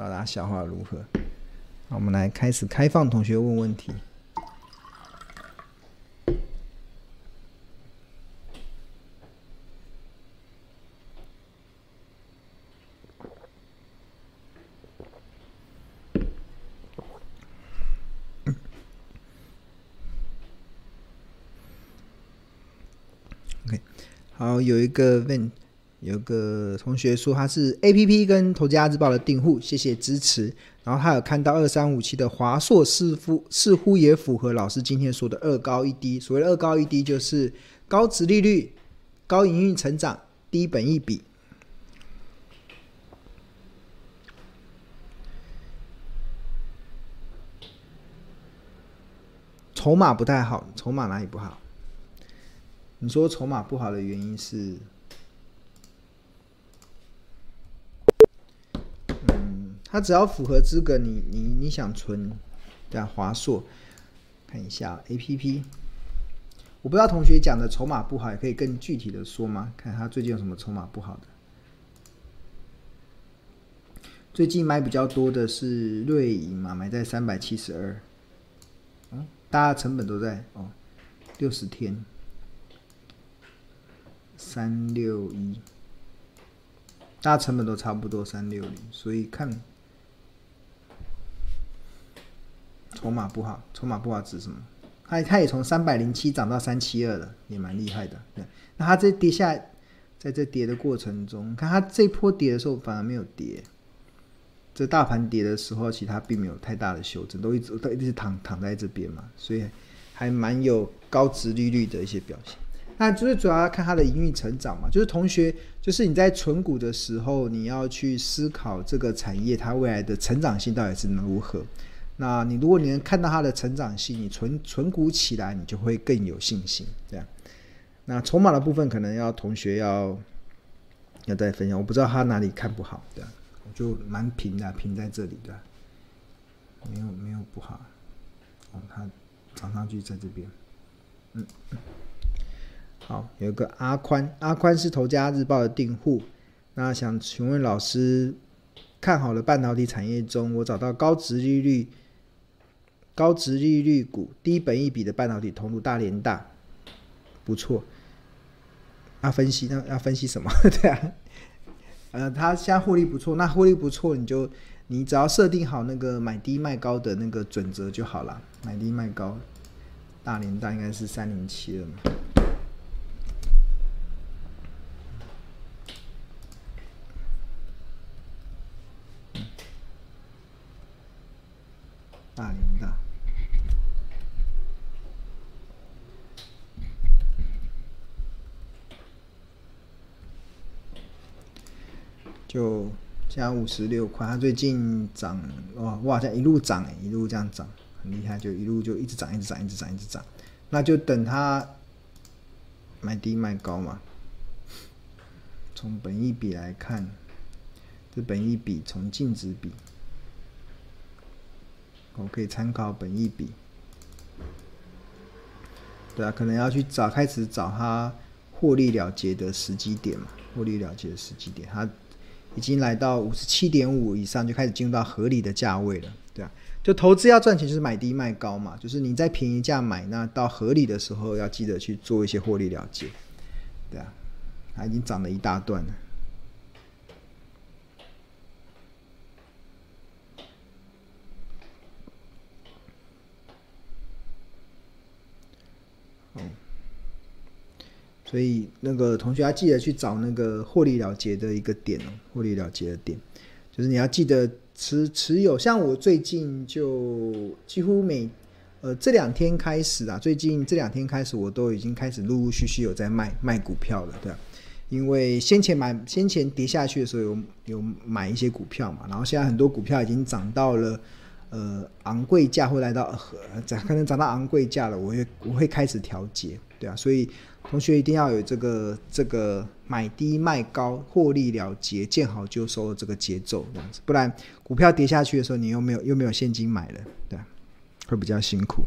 不知道大家消化如何？我们来开始开放同学问问题。好，有一个问。有个同学说他是 APP 跟投资家日报的订户，谢谢支持。然后他有看到二三五七的华硕似乎似乎也符合老师今天说的二高一低。所谓的二高一低，就是高殖利率、高营运成长、低本益比。筹码不太好，筹码哪里不好？你说筹码不好的原因是？它只要符合资格你，你你想存，对啊，华硕，看一下 A P P，我不知道同学讲的筹码不好，也可以更具体的说吗？看他最近有什么筹码不好的？最近买比较多的是瑞银嘛，买在三百七十二，嗯，大家成本都在哦，六十天，三六一，大家成本都差不多三六零，所以看。筹码不好，筹码不好指什么？它它也从三百零七涨到三七二了，也蛮厉害的。对，那它这跌下，在这跌的过程中，看它这波跌的时候反而没有跌。这大盘跌的时候，其实它并没有太大的修正，都一直都一直躺躺在这边嘛，所以还蛮有高值利率的一些表现。那就是主要看它的营运成长嘛，就是同学，就是你在存股的时候，你要去思考这个产业它未来的成长性到底是如何。那你如果你能看到它的成长性，你存存股起来，你就会更有信心。这样，那筹码的部分可能要同学要要再分享，我不知道他哪里看不好，对，我就蛮平的，平在这里的，没有没有不好。哦，他涨上去在这边，嗯，好，有一个阿宽，阿宽是头家日报的订户，那想请问老师，看好了半导体产业中，我找到高值利率。高值利率股、低本益比的半导体通路，大连大不错。要分析，那要分析什么？对啊，呃，它现在获利不错，那获利不错，你就你只要设定好那个买低卖高的那个准则就好了。买低卖高，大连大应该是三零七了嘛。大联大。加五十六块，它最近涨哇哇，这样一路涨，一路这样涨，很厉害，就一路就一直涨，一直涨，一直涨，一直涨。那就等它买低卖高嘛。从本益比来看，这本益比从净值比，我可以参考本益比。对啊，可能要去找开始找它获利了结的时机点嘛，获利了结的时机点，它。已经来到五十七点五以上，就开始进入到合理的价位了，对啊，就投资要赚钱，就是买低卖高嘛，就是你在便宜价买，那到合理的时候要记得去做一些获利了结，对啊，它已经涨了一大段了。所以那个同学要记得去找那个获利了结的一个点哦，获利了结的点，就是你要记得持持有。像我最近就几乎每呃这两天开始啊，最近这两天开始我都已经开始陆陆续续有在卖卖股票了，对？因为先前买先前跌下去的时候有有买一些股票嘛，然后现在很多股票已经涨到了呃昂贵价，会来到呃可能涨到昂贵价了，我会我会开始调节，对啊，所以。同学一定要有这个这个买低卖高、获利了结、见好就收的这个节奏，这样子，不然股票跌下去的时候，你又没有又没有现金买了，对，会比较辛苦。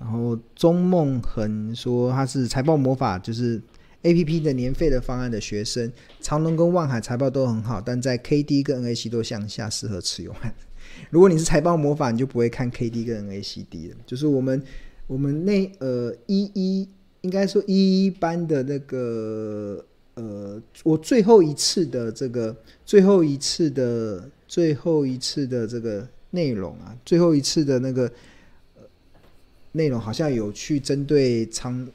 然后钟梦恒说他是财报魔法，就是 APP 的年费的方案的学生，长隆跟万海财报都很好，但在 KD 跟 NAC 都向下，适合持有。如果你是财报魔法，你就不会看 KD 跟 NACD 了。就是我们我们那呃一一应该说一一班的那个呃，我最后一次的这个最后一次的最后一次的这个内容啊，最后一次的那个呃。内容好像有去针对长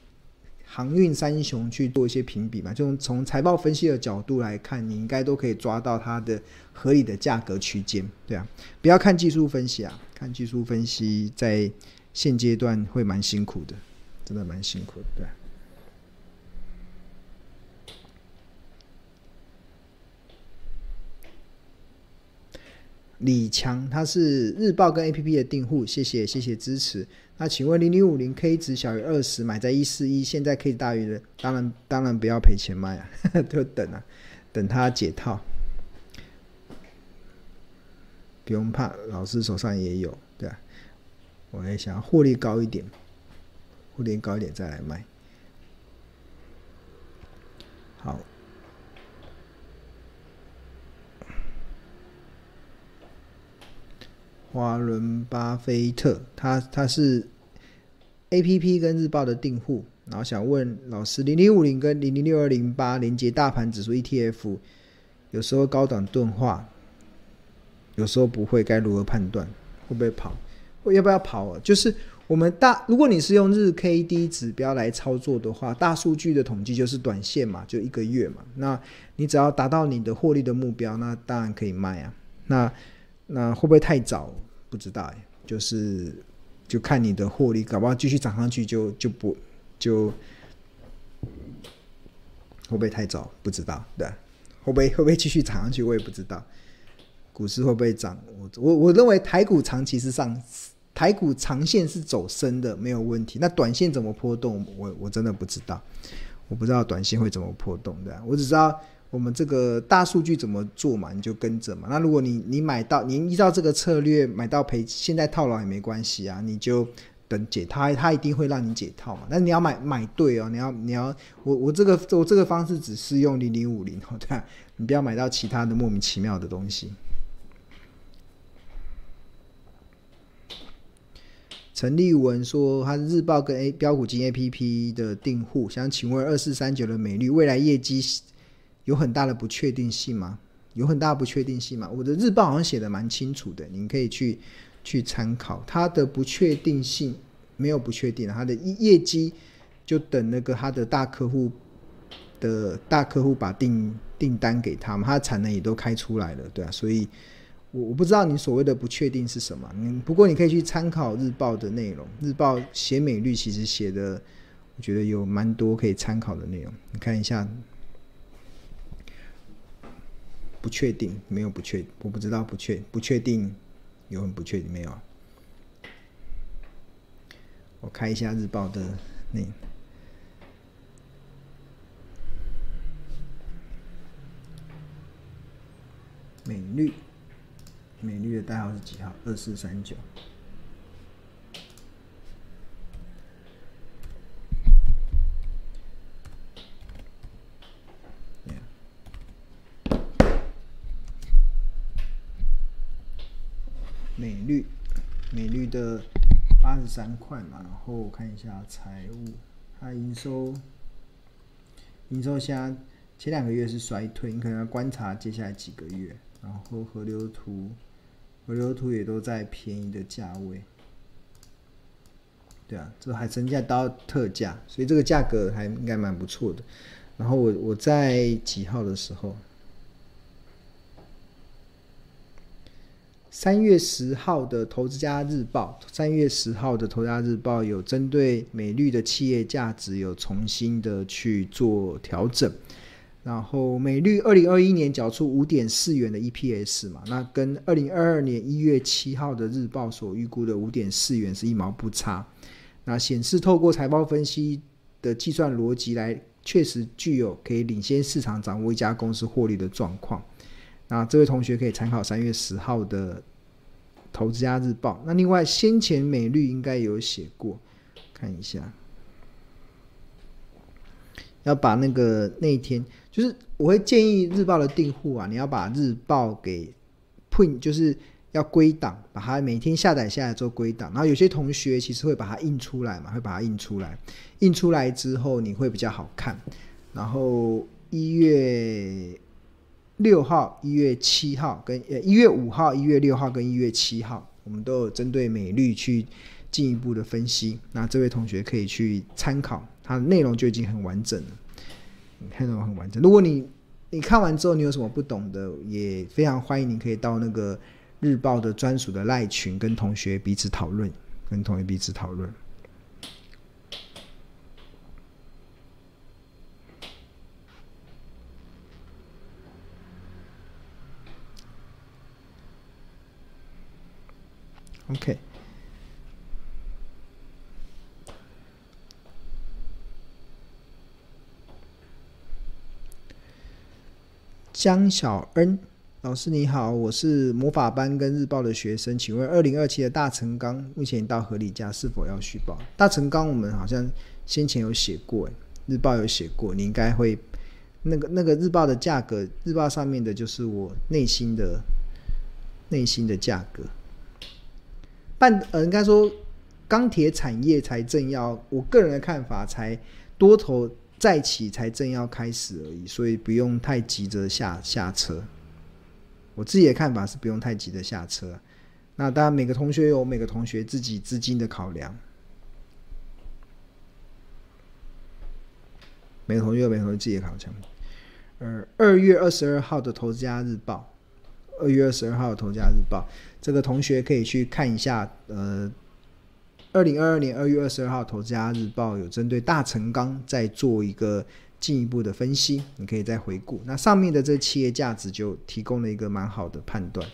航运三雄去做一些评比嘛，就从财报分析的角度来看，你应该都可以抓到它的合理的价格区间，对啊，不要看技术分析啊，看技术分析在现阶段会蛮辛苦的，真的蛮辛苦的，对。李强他是日报跟 APP 的订户，谢谢谢谢支持。那请问零零五零 K 值小于二十，买在一四一，现在 K 大于的，当然当然不要赔钱卖啊，就等啊，等它解套，不用怕，老师手上也有，对啊，我也想要获利高一点，获利高一点再来卖，好。华伦巴菲特，他他是 A P P 跟日报的订户，然后想问老师，零零五零跟零零六二零八连接大盘指数 E T F，有时候高档钝化，有时候不会，该如何判断？会不会跑？要不要跑？就是我们大，如果你是用日 K D 指标来操作的话，大数据的统计就是短线嘛，就一个月嘛。那你只要达到你的获利的目标，那当然可以卖啊。那那会不会太早？不知道，就是就看你的获利，搞不好继续涨上去就就不就会不会太早？不知道，对，会不会会不会继续涨上去？我也不知道。股市会不会涨？我我我认为台股长期是上，台股长线是走升的，没有问题。那短线怎么波动？我我真的不知道，我不知道短线会怎么波动的。我只知道。我们这个大数据怎么做嘛？你就跟着嘛。那如果你你买到，你依照这个策略买到赔，现在套牢也没关系啊。你就等解套，它一定会让你解套嘛。但你要买买对哦，你要你要我我这个我这个方式只适用零零五零哦，对，你不要买到其他的莫名其妙的东西。陈立文说，他日报跟 A 标股金 A P P 的订户，想请问二四三九的美绿未来业绩。有很大的不确定性吗？有很大的不确定性吗？我的日报好像写的蛮清楚的，您可以去去参考。它的不确定性没有不确定，它的业绩就等那个它的大客户的大客户把订订单给他们，它的产能也都开出来了，对啊。所以我我不知道你所谓的不确定是什么，嗯，不过你可以去参考日报的内容。日报写美率其实写的，我觉得有蛮多可以参考的内容，你看一下。不确定，没有不确，我不知道不确不确定，有很不确定没有？我开一下日报的那美绿，美绿的代号是几号？二四三九。美绿，美绿的八十三块嘛，然后我看一下财务，它营收，营收现在前两个月是衰退，你可能要观察接下来几个月，然后河流图，河流图也都在便宜的价位，对啊，这还增加到特价，所以这个价格还应该蛮不错的。然后我我在几号的时候？三月十号的《投资家日报》，三月十号的《投资家日报》有针对美绿的企业价值有重新的去做调整，然后美绿二零二一年缴出五点四元的 EPS 嘛，那跟二零二二年一月七号的日报所预估的五点四元是一毛不差，那显示透过财报分析的计算逻辑来，确实具有可以领先市场掌握一家公司获利的状况。那这位同学可以参考三月十号的《投资家日报》。那另外，先前美律应该有写过，看一下。要把那个那一天，就是我会建议日报的订户啊，你要把日报给 print，就是要归档，把它每天下载下来做归档。然后有些同学其实会把它印出来嘛，会把它印出来，印出来之后你会比较好看。然后一月六号、一月七号跟呃一月五号、一月六号跟一月七号，我们都有针对美律去进一步的分析。那这位同学可以去参考，它的内容就已经很完整了，内容很完整。如果你你看完之后你有什么不懂的，也非常欢迎你可以到那个日报的专属的赖群跟同学彼此讨论，跟同学彼此讨论。OK，江小恩老师你好，我是魔法班跟日报的学生，请问二零二七的大成钢目前到合理价，是否要续报？大成钢我们好像先前有写过，日报有写过，你应该会那个那个日报的价格，日报上面的就是我内心的内心的价格。半呃，应该说钢铁产业才正要，我个人的看法才多头再起才正要开始而已，所以不用太急着下下车。我自己的看法是不用太急着下车。那当然，每个同学有每个同学自己资金的考量，每个同学有每个同学自己的考量。呃，二月二十二号的《投资家日报》。二月二十二号的《投资家日报》，这个同学可以去看一下。呃，二零二二年二月二十二号《投资家日报》有针对大成钢在做一个进一步的分析，你可以再回顾。那上面的这企业价值就提供了一个蛮好的判断。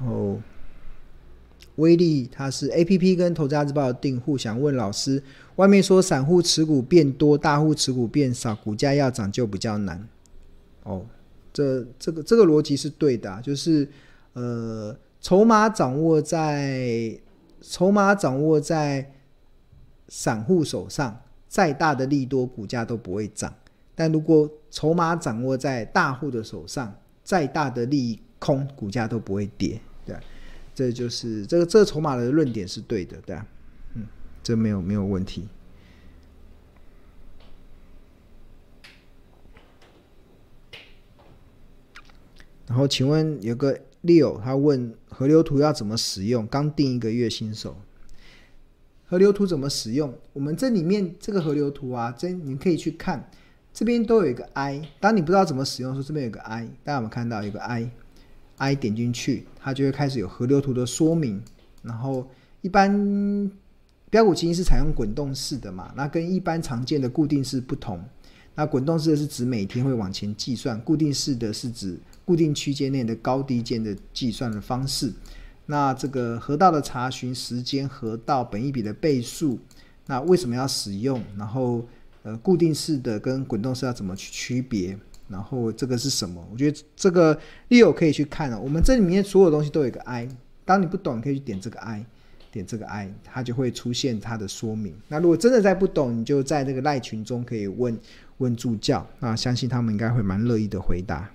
哦。威力，他是 A P P 跟《投资家日报》的订户，想问老师，外面说散户持股变多，大户持股变少，股价要涨就比较难。哦，这这个这个逻辑是对的，就是呃，筹码掌握在筹码掌握在散户手上，再大的利多，股价都不会涨；但如果筹码掌握在大户的手上，再大的利空，股价都不会跌。对。这就是这个这个筹码的论点是对的，对吧？嗯，这没有没有问题。然后，请问有个 Leo 他问河流图要怎么使用？刚定一个月新手，河流图怎么使用？我们这里面这个河流图啊，这你可以去看，这边都有一个 I。当你不知道怎么使用的时候，这边有个 I，大家有没有看到有个 i？I 点进去，它就会开始有河流图的说明。然后一般标股基金是采用滚动式的嘛，那跟一般常见的固定式不同。那滚动式的是指每天会往前计算，固定式的是指固定区间内的高低间的计算的方式。那这个河道的查询时间、河道本一比的倍数，那为什么要使用？然后呃，固定式的跟滚动式要怎么去区别？然后这个是什么？我觉得这个 Leo 可以去看了。我们这里面所有东西都有一个 I，当你不懂，你可以去点这个 I，点这个 I，它就会出现它的说明。那如果真的再不懂，你就在这个赖群中可以问问助教，那相信他们应该会蛮乐意的回答。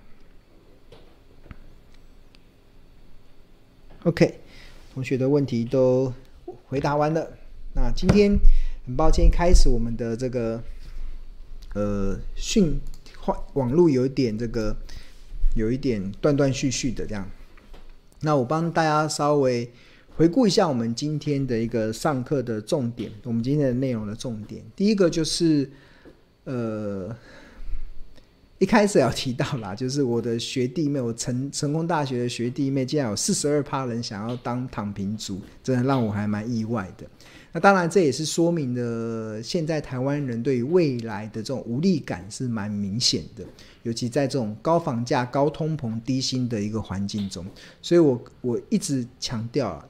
OK，同学的问题都回答完了。那今天很抱歉，一开始我们的这个呃训。网络有一点这个，有一点断断续续的这样。那我帮大家稍微回顾一下我们今天的一个上课的重点，我们今天的内容的重点。第一个就是，呃，一开始要提到啦，就是我的学弟妹，我成成功大学的学弟妹，竟然有四十二趴人想要当躺平族，真的让我还蛮意外的。那当然，这也是说明了现在台湾人对于未来的这种无力感是蛮明显的，尤其在这种高房价、高通膨、低薪的一个环境中。所以我我一直强调啊，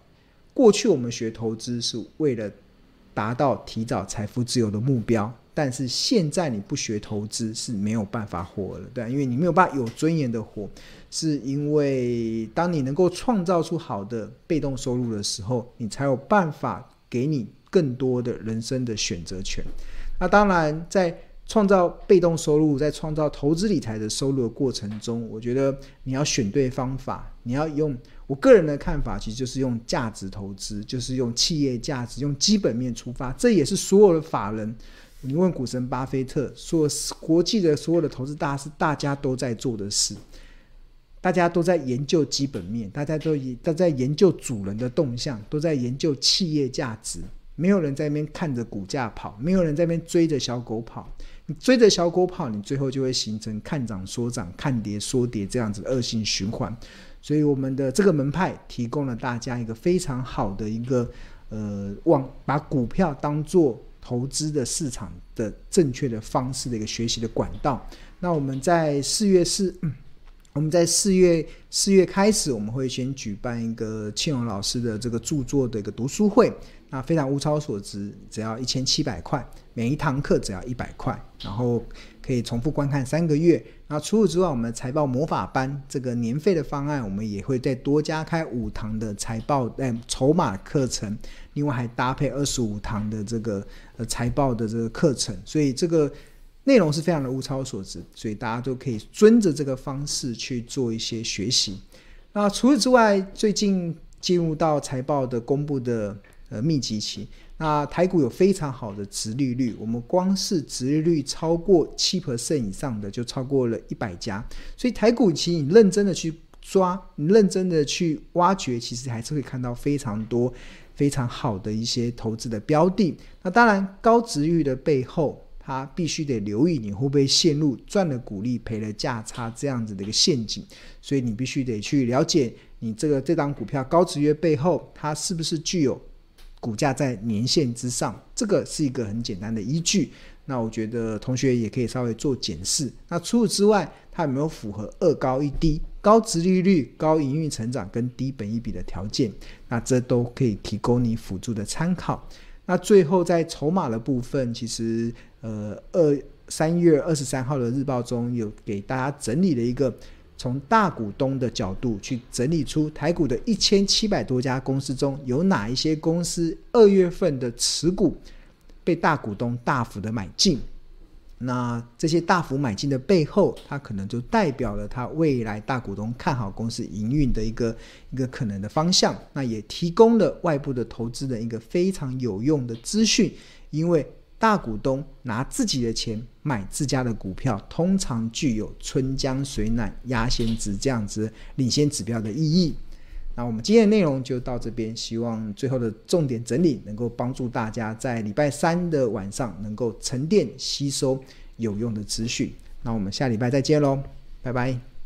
过去我们学投资是为了达到提早财富自由的目标，但是现在你不学投资是没有办法活了，对，因为你没有办法有尊严的活，是因为当你能够创造出好的被动收入的时候，你才有办法给你更多的人生的选择权。那当然，在创造被动收入，在创造投资理财的收入的过程中，我觉得你要选对方法，你要用。我个人的看法，其实就是用价值投资，就是用企业价值、用基本面出发。这也是所有的法人，你问股神巴菲特，说国际的所有的投资大师，大家都在做的事。大家都在研究基本面，大家都都在研究主人的动向，都在研究企业价值。没有人在那边看着股价跑，没有人在那边追着小狗跑。你追着小狗跑，你最后就会形成看涨说涨、看跌说跌这样子的恶性循环。所以我们的这个门派提供了大家一个非常好的一个呃，往把股票当做投资的市场的正确的方式的一个学习的管道。那我们在四月四，我们在四月四月开始，我们会先举办一个庆荣老师的这个著作的一个读书会。那非常物超所值，只要一千七百块，每一堂课只要一百块，然后可以重复观看三个月。那除此之外，我们财报魔法班这个年费的方案，我们也会再多加开五堂的财报诶筹码课程，另外还搭配二十五堂的这个呃财报的这个课程，所以这个内容是非常的物超所值，所以大家都可以遵着这个方式去做一些学习。那除此之外，最近进入到财报的公布的。呃，密集期，那台股有非常好的殖利率，我们光是殖利率超过七 percent 以上的，就超过了一百家。所以台股其实你认真的去抓，你认真的去挖掘，其实还是会看到非常多非常好的一些投资的标的。那当然，高殖率的背后，它必须得留意你会不会陷入赚了股利赔了价差这样子的一个陷阱。所以你必须得去了解你这个这张股票高殖利率背后，它是不是具有。股价在年线之上，这个是一个很简单的依据。那我觉得同学也可以稍微做检视。那除此之外，它有没有符合二高一低、高值利率、高营运成长跟低本益比的条件？那这都可以提供你辅助的参考。那最后在筹码的部分，其实呃二三月二十三号的日报中有给大家整理了一个。从大股东的角度去整理出台股的一千七百多家公司中有哪一些公司二月份的持股被大股东大幅的买进，那这些大幅买进的背后，它可能就代表了它未来大股东看好公司营运的一个一个可能的方向，那也提供了外部的投资人一个非常有用的资讯，因为。大股东拿自己的钱买自家的股票，通常具有春江水暖鸭先知这样子领先指标的意义。那我们今天的内容就到这边，希望最后的重点整理能够帮助大家在礼拜三的晚上能够沉淀吸收有用的资讯。那我们下礼拜再见喽，拜拜。